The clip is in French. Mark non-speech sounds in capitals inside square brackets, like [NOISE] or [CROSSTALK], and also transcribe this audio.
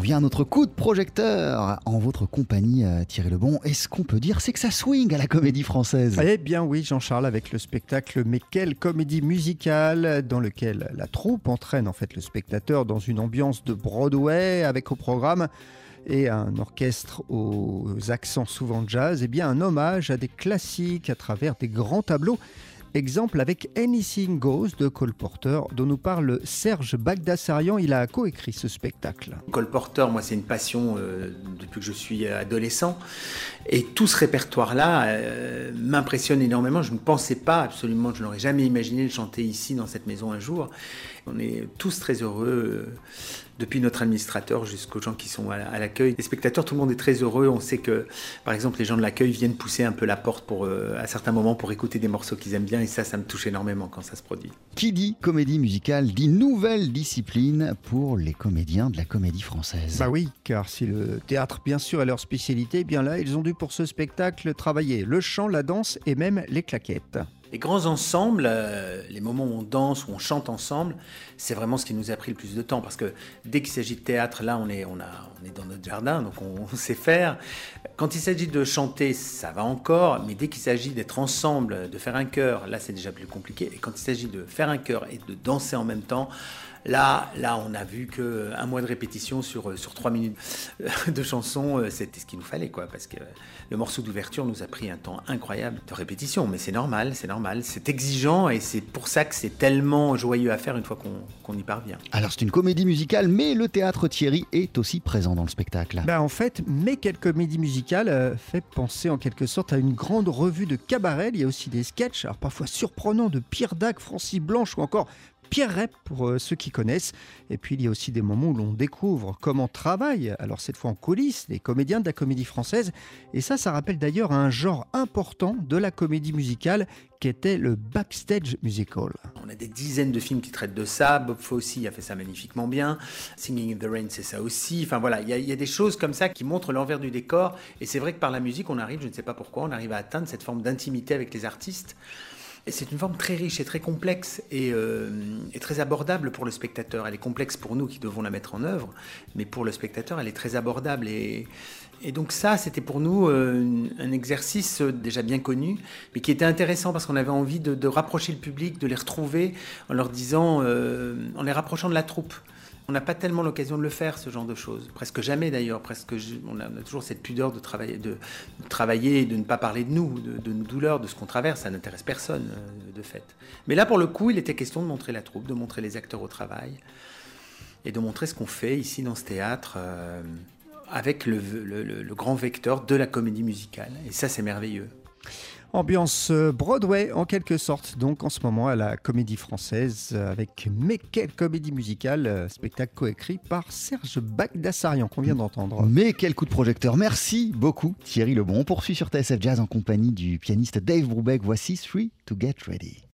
on vient à notre coup de projecteur en votre compagnie, euh, Thierry Lebon. Est-ce qu'on peut dire c'est que ça swing à la comédie française? Eh bien oui, Jean-Charles, avec le spectacle Mais quelle comédie musicale dans lequel la troupe entraîne en fait le spectateur dans une ambiance de Broadway avec au programme et un orchestre aux accents souvent jazz, et eh bien un hommage à des classiques à travers des grands tableaux. Exemple avec Anything Goes de Cole Porter, dont nous parle Serge Bagdassarian. Il a coécrit ce spectacle. Cole Porter, moi, c'est une passion euh, depuis que je suis adolescent. Et tout ce répertoire-là euh, m'impressionne énormément. Je ne pensais pas absolument, je n'aurais jamais imaginé le chanter ici, dans cette maison, un jour. On est tous très heureux. Euh, depuis notre administrateur jusqu'aux gens qui sont à, l'accueil. Les spectateurs, tout le monde est très heureux. On sait que, par exemple, les gens de l'accueil viennent pousser un peu la porte pour, euh, à certains moments pour écouter des morceaux qu'ils aiment bien. Et ça, ça me touche énormément quand ça se produit. Qui dit comédie musicale dit nouvelle discipline pour les comédiens de la comédie française. Bah oui, car si le théâtre, bien sûr, est leur spécialité, eh bien là, ils ont dû pour ce spectacle travailler le chant, la danse et même les claquettes. Les grands ensembles, euh, les moments où on danse, où on chante ensemble, c'est vraiment ce qui nous a pris le plus de temps. Parce que dès qu'il s'agit de théâtre, là, on est, on, on dans notre jardin, donc [LAUGHS] on, sait faire. Quand il s'agit de chanter, ça va encore. Mais dès qu'il s'agit d'être ensemble, de faire un chœur, là, c'est déjà plus compliqué. Et quand il s'agit de faire un chœur et de danser en même temps, Là, là, on a vu que un mois de répétition sur, sur trois minutes [LAUGHS] de chanson, euh, c'était ce qu'il nous fallait, quoi. Parce que le morceau d'ouverture nous a pris un temps incroyable de répétition. Mais c'est normal, c'est normal. C'est exigeant et c'est pour ça que c'est tellement joyeux à faire une fois qu'on y parvient. Alors, c'est une comédie musicale, mais le théâtre Thierry est aussi présent dans le spectacle. Ben, en fait, mais quelle comédie musicale euh, fait penser en quelque sorte à une grande revue de cabaret. Il y a aussi des sketchs, alors parfois surprenants, de Pierre Dac, Francis Blanche ou encore Pierre Rep pour euh, ceux qui connaissent. Et puis il y a aussi des moments où l'on découvre comment travaillent, alors cette fois en coulisses, les comédiens de la comédie française. Et ça, ça rappelle d'ailleurs un genre important de la comédie musicale qui était le backstage musical. On a des dizaines de films qui traitent de ça. Bob Fosse a fait ça magnifiquement bien. Singing in the Rain, c'est ça aussi. Enfin voilà, il y, y, a des choses comme ça qui montrent l'envers du décor. Et c'est vrai que par la musique, on arrive, je ne sais pas pourquoi, on arrive à atteindre cette forme d'intimité avec les artistes. C'est une forme très riche et très complexe euh, et, très abordable pour le spectateur. Elle est complexe pour nous qui devons la mettre en œuvre, mais pour le spectateur, elle est très abordable. Et, donc ça, c'était pour nous euh, un exercice déjà bien connu, mais qui était intéressant parce qu'on avait envie de, rapprocher le public, de les retrouver en leur disant, euh, en les rapprochant de la troupe. On n'a pas tellement l'occasion de le faire, ce genre de choses. Presque jamais d'ailleurs. Presque, on a, toujours cette pudeur de travailler, de, travailler et de ne pas parler de nous, de, nos douleurs, de ce qu'on traverse. Ça n'intéresse personne, euh, de fait. Mais là, pour le coup, il était question de montrer la troupe, de montrer les acteurs au travail et de montrer ce qu'on fait ici dans ce théâtre euh, avec le grand vecteur de la comédie musicale. Et ça, c'est merveilleux. Ambiance euh, Broadway en quelque sorte, donc en ce moment à la Comédie Française avec Mais quelle comédie musicale, euh, spectacle coécrit par Serge Bagdassarian qu'on vient d'entendre. Mais quel coup de projecteur, merci beaucoup Thierry Lebon. On poursuit sur TSF Jazz en compagnie du pianiste Dave Brubeck. Voici Three to Get Ready.